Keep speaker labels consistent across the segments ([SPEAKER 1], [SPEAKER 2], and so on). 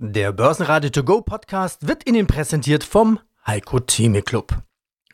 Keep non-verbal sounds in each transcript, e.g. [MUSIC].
[SPEAKER 1] Der Börsenradio To Go Podcast wird Ihnen präsentiert vom Heiko Theme Club.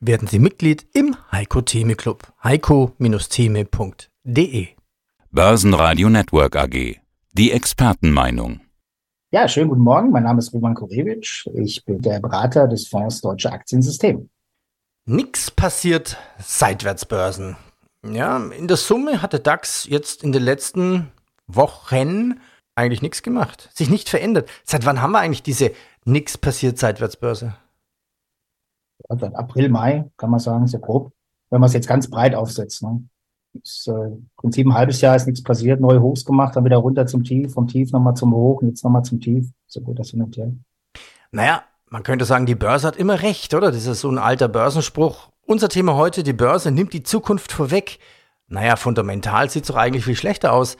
[SPEAKER 1] Werden Sie Mitglied im Heiko Theme Club. heiko-theme.de
[SPEAKER 2] Börsenradio Network AG. Die Expertenmeinung.
[SPEAKER 3] Ja, schönen guten Morgen. Mein Name ist Roman Korewitsch. Ich bin der Berater des Fonds Deutsche Aktiensystem.
[SPEAKER 1] Nix passiert Seitwärtsbörsen. Ja, in der Summe hat der DAX jetzt in den letzten Wochen eigentlich nichts gemacht, sich nicht verändert. Seit wann haben wir eigentlich diese nichts passiert Seitwärtsbörse?
[SPEAKER 3] Ja, seit April, Mai, kann man sagen, sehr grob. Wenn man es jetzt ganz breit aufsetzt. Ne? Ist, äh, Im Prinzip ein halbes Jahr ist nichts passiert, neue Hochs gemacht, dann wieder runter zum Tief, vom Tief nochmal zum Hoch und jetzt nochmal zum Tief. So gut das hin und her.
[SPEAKER 1] Naja, man könnte sagen, die Börse hat immer recht, oder? Das ist so ein alter Börsenspruch. Unser Thema heute, die Börse nimmt die Zukunft vorweg. Naja, fundamental sieht es doch eigentlich viel schlechter aus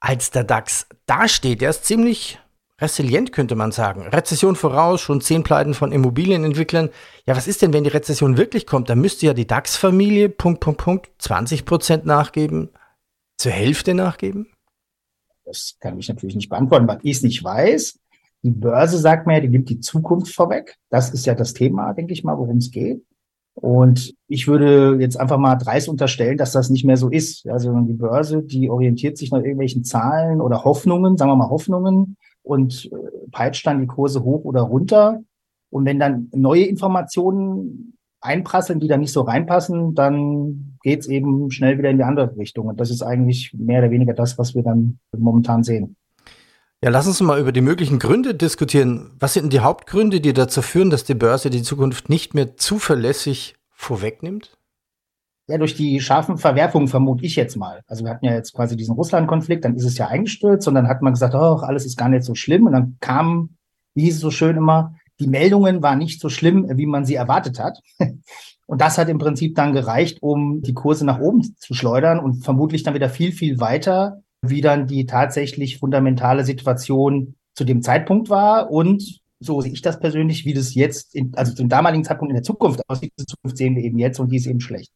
[SPEAKER 1] als der DAX dasteht. Der ist ziemlich resilient, könnte man sagen. Rezession voraus, schon zehn Pleiten von Immobilienentwicklern. Ja, was ist denn, wenn die Rezession wirklich kommt? Dann müsste ja die DAX-Familie, Punkt, Punkt, Punkt, 20 Prozent nachgeben, zur Hälfte nachgeben?
[SPEAKER 3] Das kann ich natürlich nicht beantworten, weil ich es nicht weiß. Die Börse sagt mir, die nimmt die Zukunft vorweg. Das ist ja das Thema, denke ich mal, worum es geht. Und ich würde jetzt einfach mal dreist unterstellen, dass das nicht mehr so ist. Also die Börse, die orientiert sich nach irgendwelchen Zahlen oder Hoffnungen, sagen wir mal Hoffnungen und äh, peitscht dann die Kurse hoch oder runter. Und wenn dann neue Informationen einprasseln, die da nicht so reinpassen, dann geht's eben schnell wieder in die andere Richtung. Und das ist eigentlich mehr oder weniger das, was wir dann momentan sehen.
[SPEAKER 1] Ja, lass uns mal über die möglichen Gründe diskutieren. Was sind denn die Hauptgründe, die dazu führen, dass die Börse die Zukunft nicht mehr zuverlässig vorwegnimmt?
[SPEAKER 3] Ja, durch die scharfen Verwerfungen vermute ich jetzt mal. Also wir hatten ja jetzt quasi diesen Russland-Konflikt, dann ist es ja eingestürzt und dann hat man gesagt, oh, alles ist gar nicht so schlimm. Und dann kam, wie hieß es so schön immer, die Meldungen waren nicht so schlimm, wie man sie erwartet hat. [LAUGHS] Und das hat im Prinzip dann gereicht, um die Kurse nach oben zu schleudern und vermutlich dann wieder viel, viel weiter wie dann die tatsächlich fundamentale Situation zu dem Zeitpunkt war und so sehe ich das persönlich, wie das jetzt, in, also zum damaligen Zeitpunkt in der Zukunft aussieht. Die Zukunft sehen wir eben jetzt und die ist eben schlecht.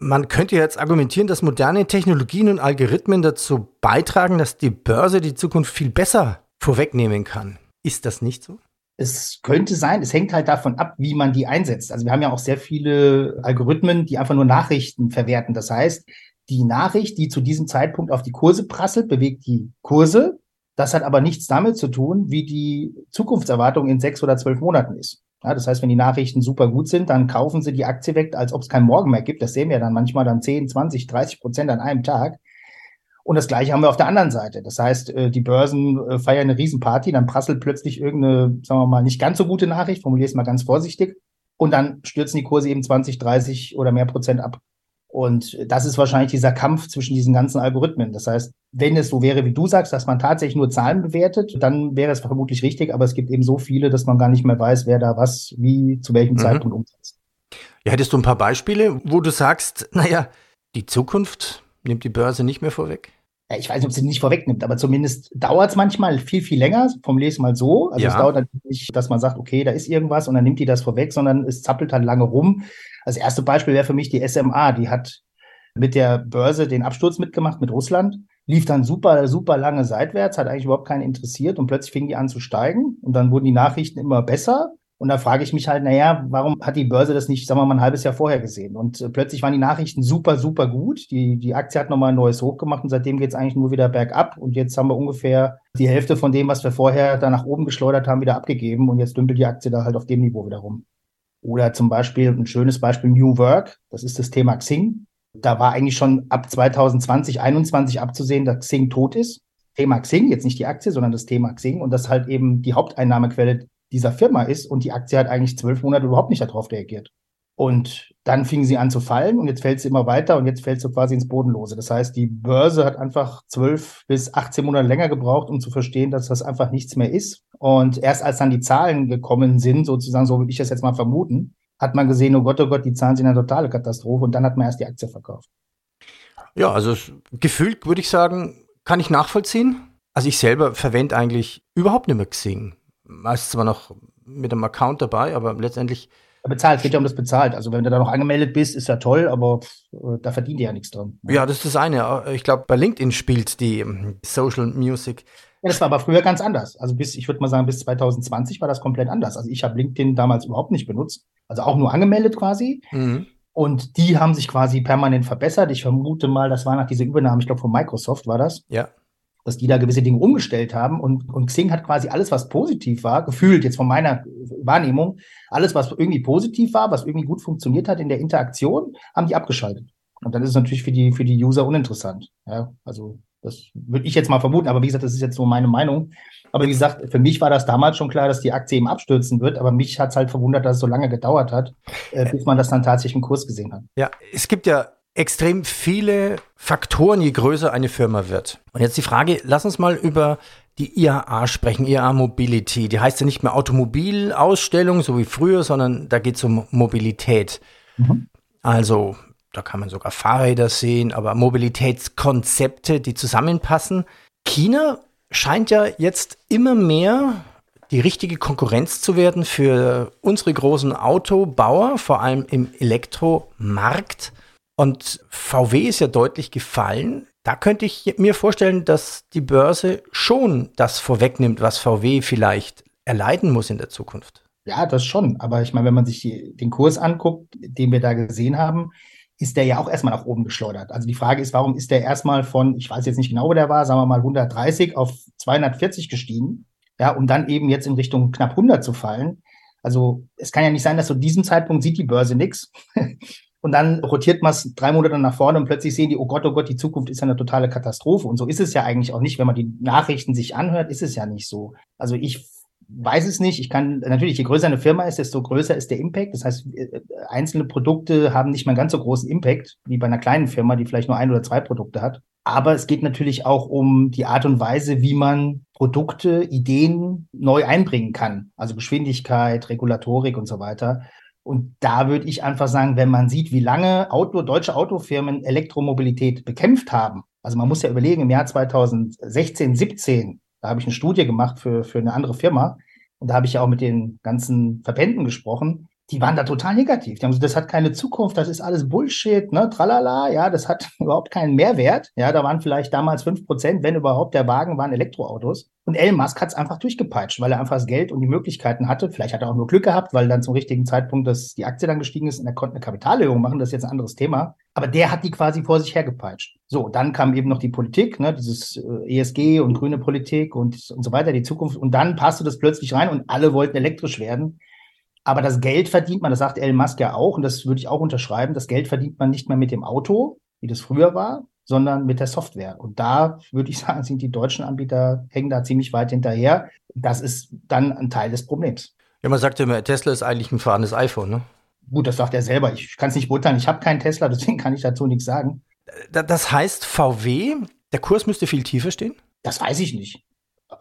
[SPEAKER 1] Man könnte jetzt argumentieren, dass moderne Technologien und Algorithmen dazu beitragen, dass die Börse die Zukunft viel besser vorwegnehmen kann. Ist das nicht so?
[SPEAKER 3] Es könnte sein, es hängt halt davon ab, wie man die einsetzt. Also wir haben ja auch sehr viele Algorithmen, die einfach nur Nachrichten verwerten. Das heißt, die Nachricht, die zu diesem Zeitpunkt auf die Kurse prasselt, bewegt die Kurse. Das hat aber nichts damit zu tun, wie die Zukunftserwartung in sechs oder zwölf Monaten ist. Ja, das heißt, wenn die Nachrichten super gut sind, dann kaufen sie die Aktie weg, als ob es kein Morgen mehr gibt. Das sehen wir dann manchmal dann 10, 20, 30 Prozent an einem Tag. Und das Gleiche haben wir auf der anderen Seite. Das heißt, äh, die Börsen äh, feiern eine Riesenparty, dann prasselt plötzlich irgendeine, sagen wir mal, nicht ganz so gute Nachricht, formuliere es mal ganz vorsichtig. Und dann stürzen die Kurse eben 20, 30 oder mehr Prozent ab. Und das ist wahrscheinlich dieser Kampf zwischen diesen ganzen Algorithmen. Das heißt, wenn es so wäre, wie du sagst, dass man tatsächlich nur Zahlen bewertet, dann wäre es vermutlich richtig, aber es gibt eben so viele, dass man gar nicht mehr weiß, wer da was, wie, zu welchem mhm. Zeitpunkt umsetzt.
[SPEAKER 1] Ja, hättest du ein paar Beispiele, wo du sagst, naja, die Zukunft nimmt die Börse nicht mehr vorweg?
[SPEAKER 3] Ich weiß nicht, ob sie nicht vorwegnimmt, aber zumindest dauert es manchmal viel, viel länger. Formuliere es mal so. Also ja. es dauert halt nicht, dass man sagt, okay, da ist irgendwas und dann nimmt die das vorweg, sondern es zappelt halt lange rum. Das erste Beispiel wäre für mich die SMA. Die hat mit der Börse den Absturz mitgemacht mit Russland, lief dann super, super lange seitwärts, hat eigentlich überhaupt keinen interessiert und plötzlich fing die an zu steigen und dann wurden die Nachrichten immer besser. Und da frage ich mich halt, naja, warum hat die Börse das nicht, sagen wir mal, ein halbes Jahr vorher gesehen? Und äh, plötzlich waren die Nachrichten super, super gut. Die, die Aktie hat nochmal ein neues Hoch gemacht und seitdem geht es eigentlich nur wieder bergab. Und jetzt haben wir ungefähr die Hälfte von dem, was wir vorher da nach oben geschleudert haben, wieder abgegeben. Und jetzt dümpelt die Aktie da halt auf dem Niveau wieder rum. Oder zum Beispiel ein schönes Beispiel New Work, das ist das Thema Xing. Da war eigentlich schon ab 2020, 2021 abzusehen, dass Xing tot ist. Thema Xing, jetzt nicht die Aktie, sondern das Thema Xing und das halt eben die Haupteinnahmequelle dieser Firma ist und die Aktie hat eigentlich zwölf Monate überhaupt nicht darauf reagiert. Und dann fing sie an zu fallen und jetzt fällt sie immer weiter und jetzt fällt sie quasi ins Bodenlose. Das heißt, die Börse hat einfach zwölf bis 18 Monate länger gebraucht, um zu verstehen, dass das einfach nichts mehr ist. Und erst als dann die Zahlen gekommen sind, sozusagen, so würde ich das jetzt mal vermuten, hat man gesehen, oh Gott, oh Gott, die Zahlen sind eine totale Katastrophe und dann hat man erst die Aktie verkauft.
[SPEAKER 1] Ja, also gefühlt würde ich sagen, kann ich nachvollziehen. Also ich selber verwende eigentlich überhaupt nicht mehr Xing. Meist zwar noch mit einem Account dabei, aber letztendlich
[SPEAKER 3] bezahlt, es geht ja um das bezahlt. Also wenn du da noch angemeldet bist, ist ja toll, aber äh, da verdient ihr ja nichts dran.
[SPEAKER 1] Ja, das ist das eine. Ich glaube, bei LinkedIn spielt die ähm, Social Music
[SPEAKER 3] das war aber früher ganz anders. Also bis, ich würde mal sagen, bis 2020 war das komplett anders. Also ich habe LinkedIn damals überhaupt nicht benutzt. Also auch nur angemeldet quasi. Mhm. Und die haben sich quasi permanent verbessert. Ich vermute mal, das war nach dieser Übernahme, ich glaube von Microsoft war das.
[SPEAKER 1] Ja.
[SPEAKER 3] Dass die da gewisse Dinge umgestellt haben. Und, und Xing hat quasi alles, was positiv war, gefühlt jetzt von meiner Wahrnehmung, alles, was irgendwie positiv war, was irgendwie gut funktioniert hat in der Interaktion, haben die abgeschaltet. Und dann ist es natürlich für die, für die User uninteressant. Ja, also das würde ich jetzt mal vermuten, aber wie gesagt, das ist jetzt so meine Meinung. Aber wie gesagt, für mich war das damals schon klar, dass die Aktie eben abstürzen wird, aber mich hat es halt verwundert, dass es so lange gedauert hat, äh, bis man das dann tatsächlich im Kurs gesehen hat.
[SPEAKER 1] Ja, es gibt ja extrem viele Faktoren, je größer eine Firma wird. Und jetzt die Frage, lass uns mal über die IAA sprechen, IAA Mobility. Die heißt ja nicht mehr Automobilausstellung, so wie früher, sondern da geht es um Mobilität. Mhm. Also da kann man sogar Fahrräder sehen, aber Mobilitätskonzepte, die zusammenpassen. China scheint ja jetzt immer mehr die richtige Konkurrenz zu werden für unsere großen Autobauer, vor allem im Elektromarkt. Und VW ist ja deutlich gefallen. Da könnte ich mir vorstellen, dass die Börse schon das vorwegnimmt, was VW vielleicht erleiden muss in der Zukunft.
[SPEAKER 3] Ja, das schon. Aber ich meine, wenn man sich die, den Kurs anguckt, den wir da gesehen haben, ist der ja auch erstmal nach oben geschleudert. Also die Frage ist, warum ist der erstmal von, ich weiß jetzt nicht genau, wo der war, sagen wir mal 130 auf 240 gestiegen, ja, um dann eben jetzt in Richtung knapp 100 zu fallen. Also es kann ja nicht sein, dass zu diesem Zeitpunkt sieht die Börse nichts und dann rotiert man es drei Monate nach vorne und plötzlich sehen die, oh Gott, oh Gott, die Zukunft ist ja eine totale Katastrophe. Und so ist es ja eigentlich auch nicht. Wenn man die Nachrichten sich anhört, ist es ja nicht so. Also ich weiß es nicht. Ich kann natürlich, je größer eine Firma ist, desto größer ist der Impact. Das heißt, äh, einzelne Produkte haben nicht mehr ganz so großen Impact wie bei einer kleinen Firma, die vielleicht nur ein oder zwei Produkte hat. Aber es geht natürlich auch um die Art und Weise, wie man Produkte, Ideen neu einbringen kann. Also Geschwindigkeit, Regulatorik und so weiter. Und da würde ich einfach sagen, wenn man sieht, wie lange Auto, deutsche Autofirmen Elektromobilität bekämpft haben. Also man muss ja überlegen, im Jahr 2016, 17 da habe ich eine Studie gemacht für, für eine andere Firma. Und da habe ich ja auch mit den ganzen Verbänden gesprochen. Die waren da total negativ. Die haben gesagt, das hat keine Zukunft, das ist alles Bullshit, ne, tralala, ja, das hat [LAUGHS] überhaupt keinen Mehrwert. Ja, da waren vielleicht damals fünf Prozent, wenn überhaupt, der Wagen waren Elektroautos. Und Elon Musk hat es einfach durchgepeitscht, weil er einfach das Geld und die Möglichkeiten hatte. Vielleicht hat er auch nur Glück gehabt, weil dann zum richtigen Zeitpunkt dass die Aktie dann gestiegen ist und er konnte eine Kapitalerhöhung machen. Das ist jetzt ein anderes Thema. Aber der hat die quasi vor sich hergepeitscht. So, dann kam eben noch die Politik, ne, dieses äh, ESG und grüne Politik und, und so weiter, die Zukunft. Und dann passte das plötzlich rein und alle wollten elektrisch werden. Aber das Geld verdient man, das sagt Elon Musk ja auch, und das würde ich auch unterschreiben, das Geld verdient man nicht mehr mit dem Auto, wie das früher war, sondern mit der Software. Und da würde ich [LAUGHS] sagen, sind die deutschen Anbieter, hängen da ziemlich weit hinterher. Das ist dann ein Teil des Problems.
[SPEAKER 1] Ja, man sagt ja immer, Tesla ist eigentlich ein fahrendes iPhone, ne?
[SPEAKER 3] Gut, das sagt er selber. Ich kann es nicht beurteilen. Ich habe keinen Tesla, [LAUGHS] deswegen kann ich dazu nichts sagen.
[SPEAKER 1] Das heißt, VW, der Kurs müsste viel tiefer stehen?
[SPEAKER 3] Das weiß ich nicht.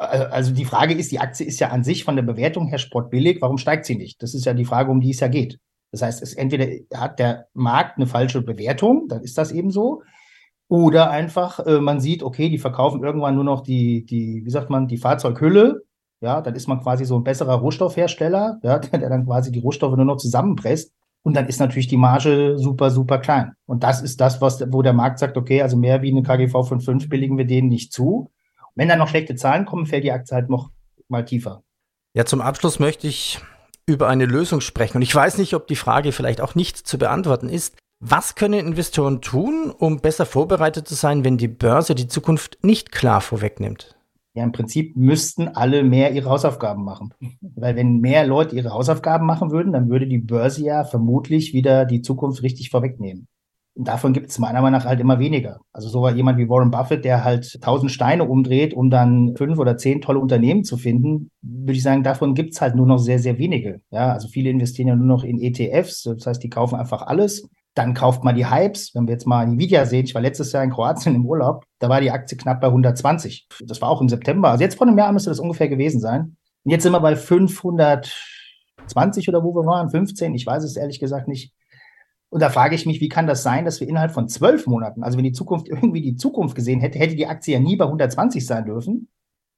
[SPEAKER 3] Also die Frage ist, die Aktie ist ja an sich von der Bewertung her sportbillig. Warum steigt sie nicht? Das ist ja die Frage, um die es ja geht. Das heißt, es entweder hat der Markt eine falsche Bewertung, dann ist das eben so. Oder einfach, äh, man sieht, okay, die verkaufen irgendwann nur noch die, die, wie sagt man, die Fahrzeughülle. Ja, dann ist man quasi so ein besserer Rohstoffhersteller, ja, [LAUGHS] der dann quasi die Rohstoffe nur noch zusammenpresst. Und dann ist natürlich die Marge super, super klein. Und das ist das, was, wo der Markt sagt, okay, also mehr wie eine KGV von 5 billigen wir denen nicht zu. Wenn dann noch schlechte Zahlen kommen, fällt die Aktie halt noch mal tiefer.
[SPEAKER 1] Ja, zum Abschluss möchte ich über eine Lösung sprechen. Und ich weiß nicht, ob die Frage vielleicht auch nicht zu beantworten ist. Was können Investoren tun, um besser vorbereitet zu sein, wenn die Börse die Zukunft nicht klar vorwegnimmt?
[SPEAKER 3] Ja, im Prinzip müssten alle mehr ihre Hausaufgaben machen. [LAUGHS] Weil wenn mehr Leute ihre Hausaufgaben machen würden, dann würde die Börse ja vermutlich wieder die Zukunft richtig vorwegnehmen. Davon gibt es meiner Meinung nach halt immer weniger. Also so jemand wie Warren Buffett, der halt tausend Steine umdreht, um dann fünf oder zehn tolle Unternehmen zu finden, würde ich sagen, davon gibt es halt nur noch sehr, sehr wenige. Ja, also viele investieren ja nur noch in ETFs. Das heißt, die kaufen einfach alles dann kauft man die Hypes. Wenn wir jetzt mal Nvidia sehen, ich war letztes Jahr in Kroatien im Urlaub, da war die Aktie knapp bei 120. Das war auch im September. Also jetzt vor einem Jahr müsste das ungefähr gewesen sein. Und jetzt sind wir bei 520 oder wo wir waren, 15, ich weiß es ehrlich gesagt nicht. Und da frage ich mich, wie kann das sein, dass wir innerhalb von zwölf Monaten, also wenn die Zukunft irgendwie die Zukunft gesehen hätte, hätte die Aktie ja nie bei 120 sein dürfen.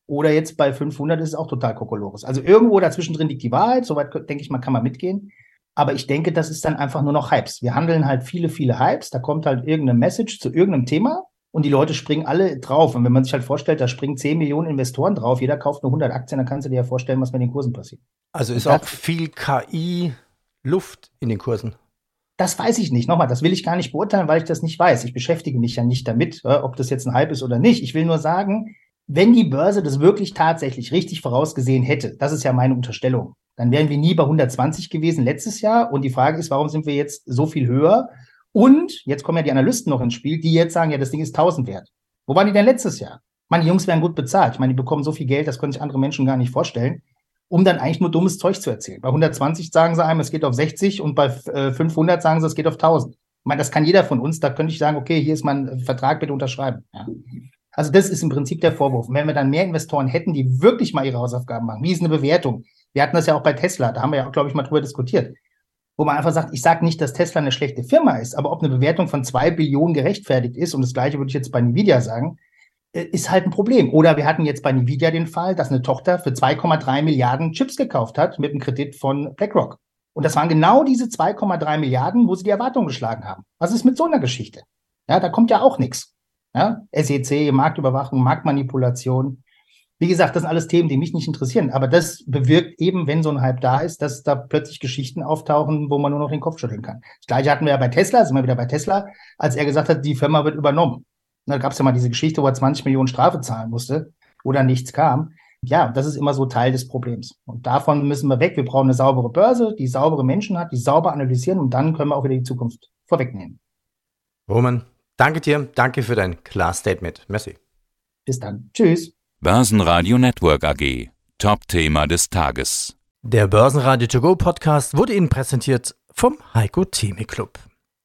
[SPEAKER 3] Oder jetzt bei 500 ist es auch total kokolores. Also irgendwo dazwischen drin liegt die Wahrheit. Soweit denke ich mal, kann man mitgehen. Aber ich denke, das ist dann einfach nur noch Hypes. Wir handeln halt viele, viele Hypes. Da kommt halt irgendeine Message zu irgendeinem Thema und die Leute springen alle drauf. Und wenn man sich halt vorstellt, da springen 10 Millionen Investoren drauf, jeder kauft nur 100 Aktien, dann kannst du dir ja vorstellen, was mit den Kursen passiert.
[SPEAKER 1] Also ist auch viel KI-Luft in den Kursen.
[SPEAKER 3] Das weiß ich nicht. Nochmal, das will ich gar nicht beurteilen, weil ich das nicht weiß. Ich beschäftige mich ja nicht damit, ob das jetzt ein Hype ist oder nicht. Ich will nur sagen, wenn die Börse das wirklich tatsächlich richtig vorausgesehen hätte, das ist ja meine Unterstellung, dann wären wir nie bei 120 gewesen letztes Jahr. Und die Frage ist, warum sind wir jetzt so viel höher? Und jetzt kommen ja die Analysten noch ins Spiel, die jetzt sagen, ja, das Ding ist 1000 wert. Wo waren die denn letztes Jahr? Meine Jungs werden gut bezahlt. Ich meine, die bekommen so viel Geld, das können sich andere Menschen gar nicht vorstellen, um dann eigentlich nur dummes Zeug zu erzählen. Bei 120 sagen sie einem, es geht auf 60 und bei 500 äh, sagen sie, es geht auf 1000. Ich meine, das kann jeder von uns. Da könnte ich sagen, okay, hier ist mein Vertrag, bitte unterschreiben. Ja. Also das ist im Prinzip der Vorwurf. Und wenn wir dann mehr Investoren hätten, die wirklich mal ihre Hausaufgaben machen, wie ist eine Bewertung? Wir hatten das ja auch bei Tesla, da haben wir ja auch, glaube ich, mal drüber diskutiert. Wo man einfach sagt, ich sage nicht, dass Tesla eine schlechte Firma ist, aber ob eine Bewertung von zwei Billionen gerechtfertigt ist, und das gleiche würde ich jetzt bei Nvidia sagen, äh, ist halt ein Problem. Oder wir hatten jetzt bei Nvidia den Fall, dass eine Tochter für 2,3 Milliarden Chips gekauft hat mit einem Kredit von BlackRock. Und das waren genau diese 2,3 Milliarden, wo sie die Erwartungen geschlagen haben. Was ist mit so einer Geschichte? Ja, da kommt ja auch nichts. Ja? SEC, Marktüberwachung, Marktmanipulation. Wie gesagt, das sind alles Themen, die mich nicht interessieren. Aber das bewirkt eben, wenn so ein Hype da ist, dass da plötzlich Geschichten auftauchen, wo man nur noch den Kopf schütteln kann. Das gleiche hatten wir ja bei Tesla, sind wir wieder bei Tesla, als er gesagt hat, die Firma wird übernommen. Da gab es ja mal diese Geschichte, wo er 20 Millionen Strafe zahlen musste oder nichts kam. Ja, das ist immer so Teil des Problems. Und davon müssen wir weg. Wir brauchen eine saubere Börse, die saubere Menschen hat, die sauber analysieren und dann können wir auch wieder die Zukunft vorwegnehmen.
[SPEAKER 1] Roman, Danke dir, danke für dein Klar-Statement. Merci.
[SPEAKER 3] Bis dann. Tschüss.
[SPEAKER 2] Börsenradio Network AG. Top-Thema des Tages.
[SPEAKER 1] Der Börsenradio To Go Podcast wurde Ihnen präsentiert vom Heiko Theme Club.